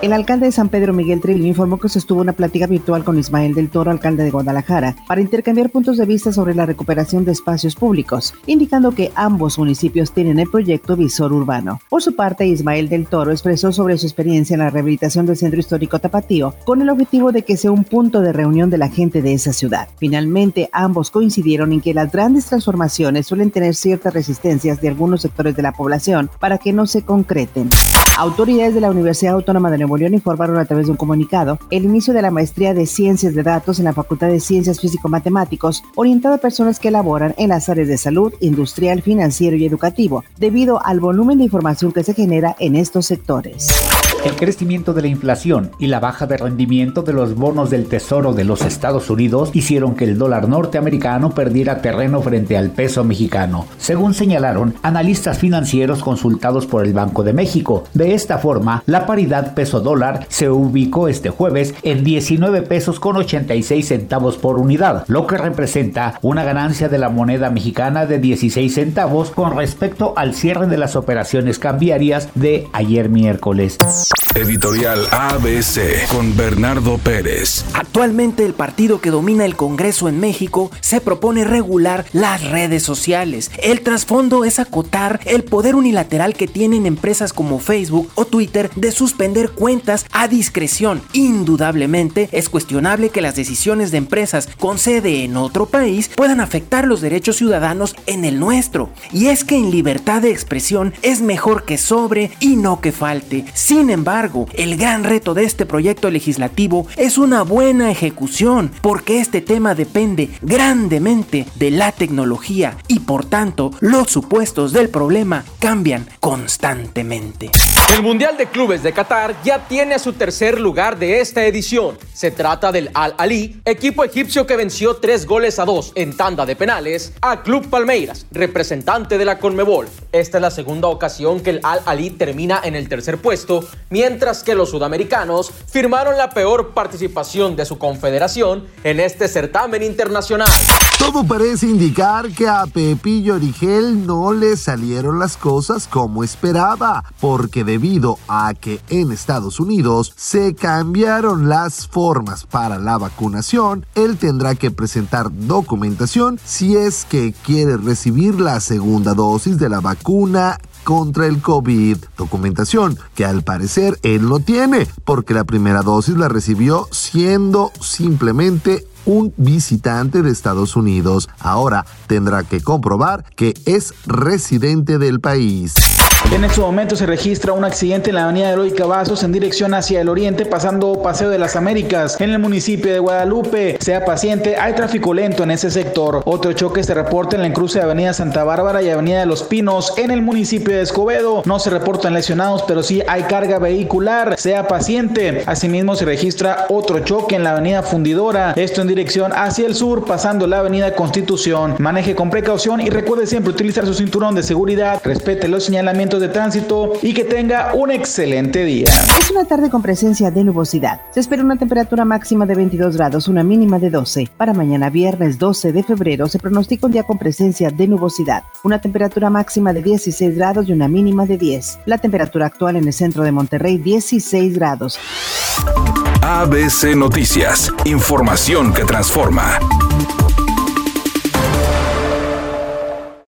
El alcalde de San Pedro Miguel Trillo informó que sostuvo una plática virtual con Ismael del Toro, alcalde de Guadalajara, para intercambiar puntos de vista sobre la recuperación de espacios públicos, indicando que ambos municipios tienen el proyecto Visor Urbano. Por su parte, Ismael del Toro expresó sobre su experiencia en la rehabilitación del centro histórico Tapatío, con el objetivo de que sea un punto de reunión de la gente de esa ciudad. Finalmente, ambos coincidieron en que las grandes transformaciones suelen tener ciertas resistencias de algunos sectores de la población para que no se concreten. Autoridades de la Universidad Autónoma de Nuevo León informaron a través de un comunicado el inicio de la maestría de Ciencias de Datos en la Facultad de Ciencias Físico-Matemáticos, orientada a personas que laboran en las áreas de salud, industrial, financiero y educativo, debido al volumen de información que se genera en estos sectores. El crecimiento de la inflación y la baja de rendimiento de los bonos del Tesoro de los Estados Unidos hicieron que el dólar norteamericano perdiera terreno frente al peso mexicano, según señalaron analistas financieros consultados por el Banco de México. De esta forma, la paridad peso-dólar se ubicó este jueves en 19 pesos con 86 centavos por unidad, lo que representa una ganancia de la moneda mexicana de 16 centavos con respecto al cierre de las operaciones cambiarias de ayer miércoles. Editorial ABC con Bernardo Pérez. Actualmente el partido que domina el Congreso en México se propone regular las redes sociales. El trasfondo es acotar el poder unilateral que tienen empresas como Facebook o Twitter de suspender cuentas a discreción. Indudablemente es cuestionable que las decisiones de empresas con sede en otro país puedan afectar los derechos ciudadanos en el nuestro. Y es que en libertad de expresión es mejor que sobre y no que falte. Sin embargo, el gran reto de este proyecto legislativo es una buena ejecución, porque este tema depende grandemente de la tecnología y por tanto los supuestos del problema cambian constantemente. El Mundial de Clubes de Qatar ya tiene su tercer lugar de esta edición. Se trata del Al Ali, equipo egipcio que venció tres goles a dos en tanda de penales a Club Palmeiras, representante de la Conmebol. Esta es la segunda ocasión que el Al Ali termina en el tercer puesto, que los sudamericanos firmaron la peor participación de su confederación en este certamen internacional. Todo parece indicar que a Pepillo Origel no le salieron las cosas como esperaba, porque debido a que en Estados Unidos se cambiaron las formas para la vacunación, él tendrá que presentar documentación si es que quiere recibir la segunda dosis de la vacuna contra el COVID. Documentación que al parecer él no tiene, porque la primera dosis la recibió siendo simplemente un visitante de Estados Unidos. Ahora tendrá que comprobar que es residente del país. En este momento se registra un accidente en la avenida Eloy Cavazos en dirección hacia el oriente pasando Paseo de las Américas en el municipio de Guadalupe. Sea paciente, hay tráfico lento en ese sector. Otro choque se reporta en la cruce de Avenida Santa Bárbara y Avenida de los Pinos en el municipio de Escobedo. No se reportan lesionados, pero sí hay carga vehicular. Sea paciente. Asimismo se registra otro choque en la Avenida Fundidora, esto en dirección hacia el sur pasando la Avenida Constitución. Maneje con precaución y recuerde siempre utilizar su cinturón de seguridad. Respete los señalamientos de tránsito y que tenga un excelente día. Es una tarde con presencia de nubosidad. Se espera una temperatura máxima de 22 grados, una mínima de 12. Para mañana viernes 12 de febrero se pronostica un día con presencia de nubosidad. Una temperatura máxima de 16 grados y una mínima de 10. La temperatura actual en el centro de Monterrey 16 grados. ABC Noticias, información que transforma.